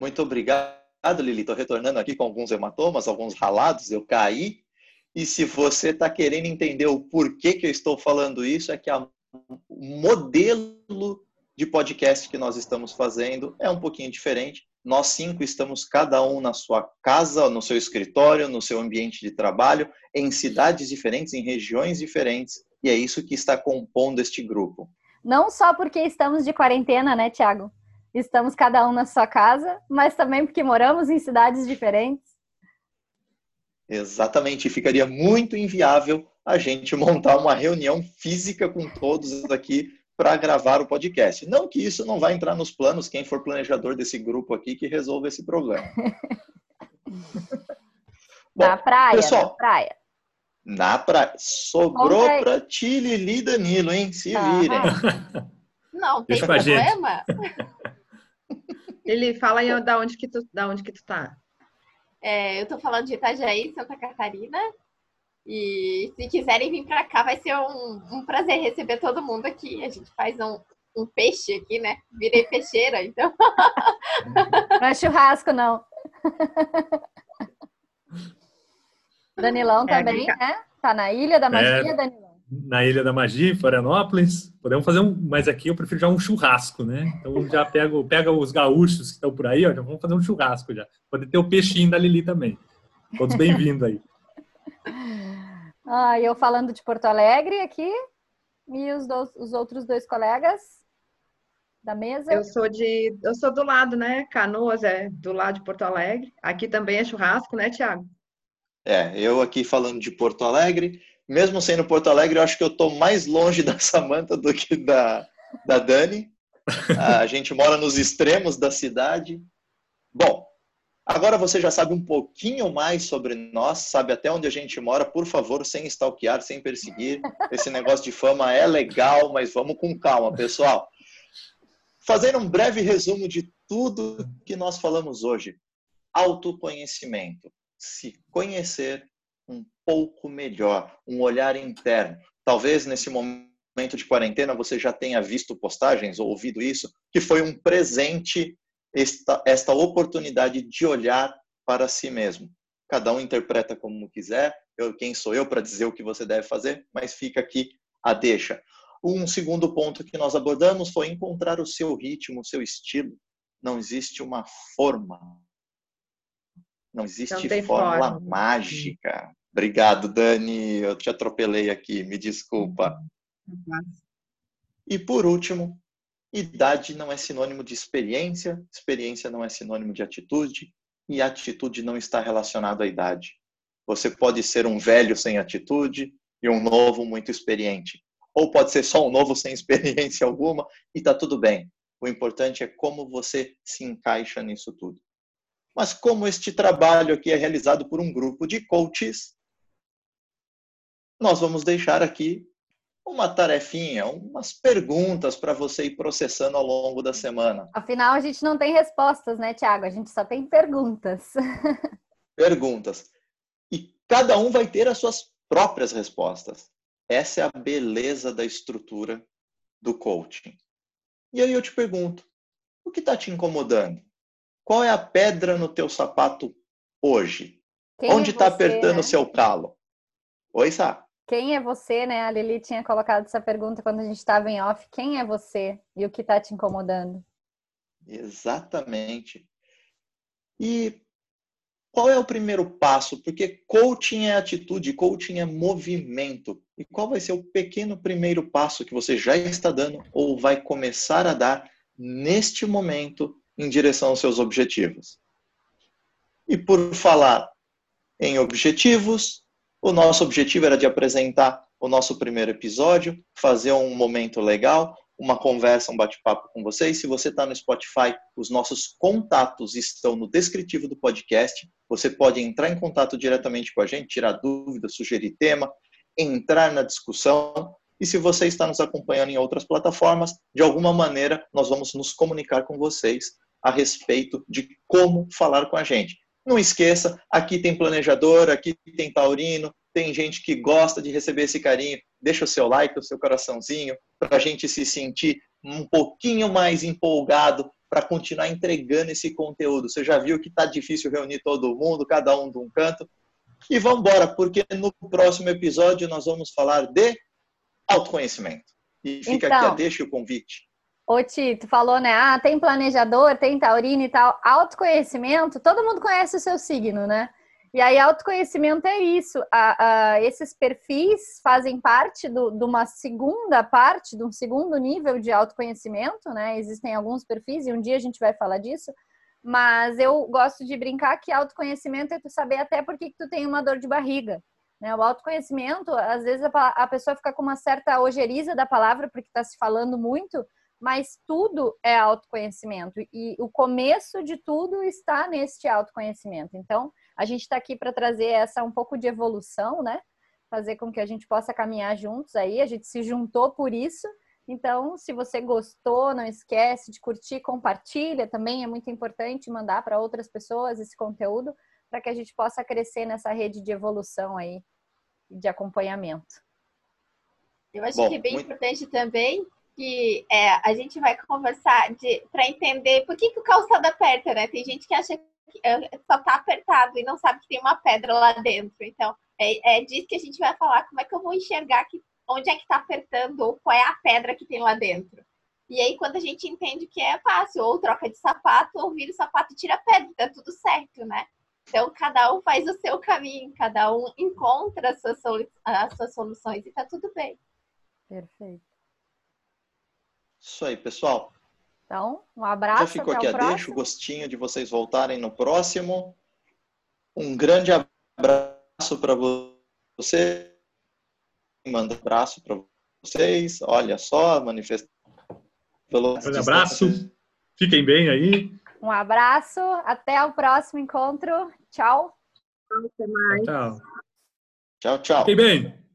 Muito obrigado, Lili. Estou retornando aqui com alguns hematomas, alguns ralados. Eu caí. E se você está querendo entender o porquê que eu estou falando isso, é que o modelo de podcast que nós estamos fazendo é um pouquinho diferente. Nós cinco estamos cada um na sua casa, no seu escritório, no seu ambiente de trabalho, em cidades diferentes, em regiões diferentes, e é isso que está compondo este grupo. Não só porque estamos de quarentena, né, Tiago? Estamos cada um na sua casa, mas também porque moramos em cidades diferentes. Exatamente, ficaria muito inviável a gente montar uma reunião física com todos aqui para gravar o podcast. Não que isso não vai entrar nos planos, quem for planejador desse grupo aqui que resolva esse problema. Bom, na praia, pessoal, na praia. Na praia. Sobrou para ti, Lili Danilo, hein? Se virem. Não, tem Deixa problema. Ele fala aí da onde que tu, da onde que tu tá. É, eu tô falando de Itajaí, Santa Catarina. E se quiserem vir para cá, vai ser um, um, prazer receber todo mundo aqui. A gente faz um, um peixe aqui, né? Virei peixeira, então. Não é churrasco, não. Danilão é, também, né? Tá na Ilha da Magia, é, Danilão? Na Ilha da Magia, Florianópolis. Podemos fazer um, mas aqui eu prefiro já um churrasco, né? Então já pego, pega os gaúchos que estão por aí, ó, já vamos fazer um churrasco já. Pode ter o peixinho da Lili também. Todos bem-vindos aí. Ah, eu falando de Porto Alegre aqui e os, dois, os outros dois colegas da mesa. Eu sou de, eu sou do lado, né? Canoas é do lado de Porto Alegre. Aqui também é churrasco, né, Tiago? É, eu aqui falando de Porto Alegre, mesmo sendo Porto Alegre, eu acho que eu estou mais longe da Samanta do que da, da Dani. A gente mora nos extremos da cidade. Bom, Agora você já sabe um pouquinho mais sobre nós, sabe até onde a gente mora. Por favor, sem stalkear, sem perseguir. Esse negócio de fama é legal, mas vamos com calma, pessoal. Fazendo um breve resumo de tudo que nós falamos hoje. Autoconhecimento. Se conhecer um pouco melhor, um olhar interno. Talvez nesse momento de quarentena você já tenha visto postagens ou ouvido isso, que foi um presente esta, esta oportunidade de olhar para si mesmo. Cada um interpreta como quiser, eu, quem sou eu para dizer o que você deve fazer, mas fica aqui a deixa. Um segundo ponto que nós abordamos foi encontrar o seu ritmo, o seu estilo. Não existe uma forma. Não existe não fórmula forma. mágica. Obrigado, Dani. Eu te atropelei aqui, me desculpa. E por último, Idade não é sinônimo de experiência, experiência não é sinônimo de atitude, e atitude não está relacionada à idade. Você pode ser um velho sem atitude e um novo muito experiente. Ou pode ser só um novo sem experiência alguma e está tudo bem. O importante é como você se encaixa nisso tudo. Mas como este trabalho aqui é realizado por um grupo de coaches, nós vamos deixar aqui uma tarefinha, umas perguntas para você ir processando ao longo da semana. Afinal, a gente não tem respostas, né, Tiago? A gente só tem perguntas. perguntas. E cada um vai ter as suas próprias respostas. Essa é a beleza da estrutura do coaching. E aí eu te pergunto, o que está te incomodando? Qual é a pedra no teu sapato hoje? Quem Onde está apertando o né? seu calo? Oi, Sá. Quem é você, né? A Lili tinha colocado essa pergunta quando a gente estava em off. Quem é você e o que está te incomodando? Exatamente. E qual é o primeiro passo? Porque coaching é atitude, coaching é movimento. E qual vai ser o pequeno primeiro passo que você já está dando ou vai começar a dar neste momento em direção aos seus objetivos? E por falar em objetivos, o nosso objetivo era de apresentar o nosso primeiro episódio, fazer um momento legal, uma conversa, um bate-papo com vocês. Se você está no Spotify, os nossos contatos estão no descritivo do podcast. Você pode entrar em contato diretamente com a gente, tirar dúvidas, sugerir tema, entrar na discussão. E se você está nos acompanhando em outras plataformas, de alguma maneira nós vamos nos comunicar com vocês a respeito de como falar com a gente. Não esqueça, aqui tem planejador, aqui tem taurino, tem gente que gosta de receber esse carinho. Deixa o seu like, o seu coraçãozinho, para a gente se sentir um pouquinho mais empolgado para continuar entregando esse conteúdo. Você já viu que está difícil reunir todo mundo, cada um de um canto. E vamos embora, porque no próximo episódio nós vamos falar de autoconhecimento. E fica então, aqui a então. deixa o convite. Ô, Tito, falou, né? Ah, tem planejador, tem taurino e tal. Autoconhecimento, todo mundo conhece o seu signo, né? E aí, autoconhecimento é isso. A, a, esses perfis fazem parte do, de uma segunda parte, de um segundo nível de autoconhecimento, né? Existem alguns perfis, e um dia a gente vai falar disso. Mas eu gosto de brincar que autoconhecimento é tu saber até por que tu tem uma dor de barriga. Né? O autoconhecimento, às vezes a, a pessoa fica com uma certa ojeriza da palavra, porque está se falando muito, mas tudo é autoconhecimento. E o começo de tudo está neste autoconhecimento. Então, a gente está aqui para trazer essa um pouco de evolução, né? Fazer com que a gente possa caminhar juntos aí. A gente se juntou por isso. Então, se você gostou, não esquece de curtir, compartilha também. É muito importante mandar para outras pessoas esse conteúdo para que a gente possa crescer nessa rede de evolução aí, de acompanhamento. Eu acho Bom, que é bem muito... importante também que é, a gente vai conversar para entender por que, que o calçado aperta, né? Tem gente que acha é, só tá apertado e não sabe que tem uma pedra lá dentro. Então, é, é disso que a gente vai falar. Como é que eu vou enxergar que, onde é que tá apertando ou qual é a pedra que tem lá dentro? E aí, quando a gente entende que é fácil, ou troca de sapato, ou vira o sapato e tira a pedra, tá tudo certo, né? Então, cada um faz o seu caminho, cada um encontra as suas, solu as suas soluções e tá tudo bem. Perfeito. Isso aí, pessoal. Então, um abraço. Já ficou aqui a deixa, o gostinho de vocês voltarem no próximo. Um grande abraço para você. Manda um abraço para vocês. Olha só, manifestação. Um abraço. Fiquem bem aí. Um abraço. Até o próximo encontro. Tchau. Até mais. Tchau, tchau. tchau. Fiquem bem.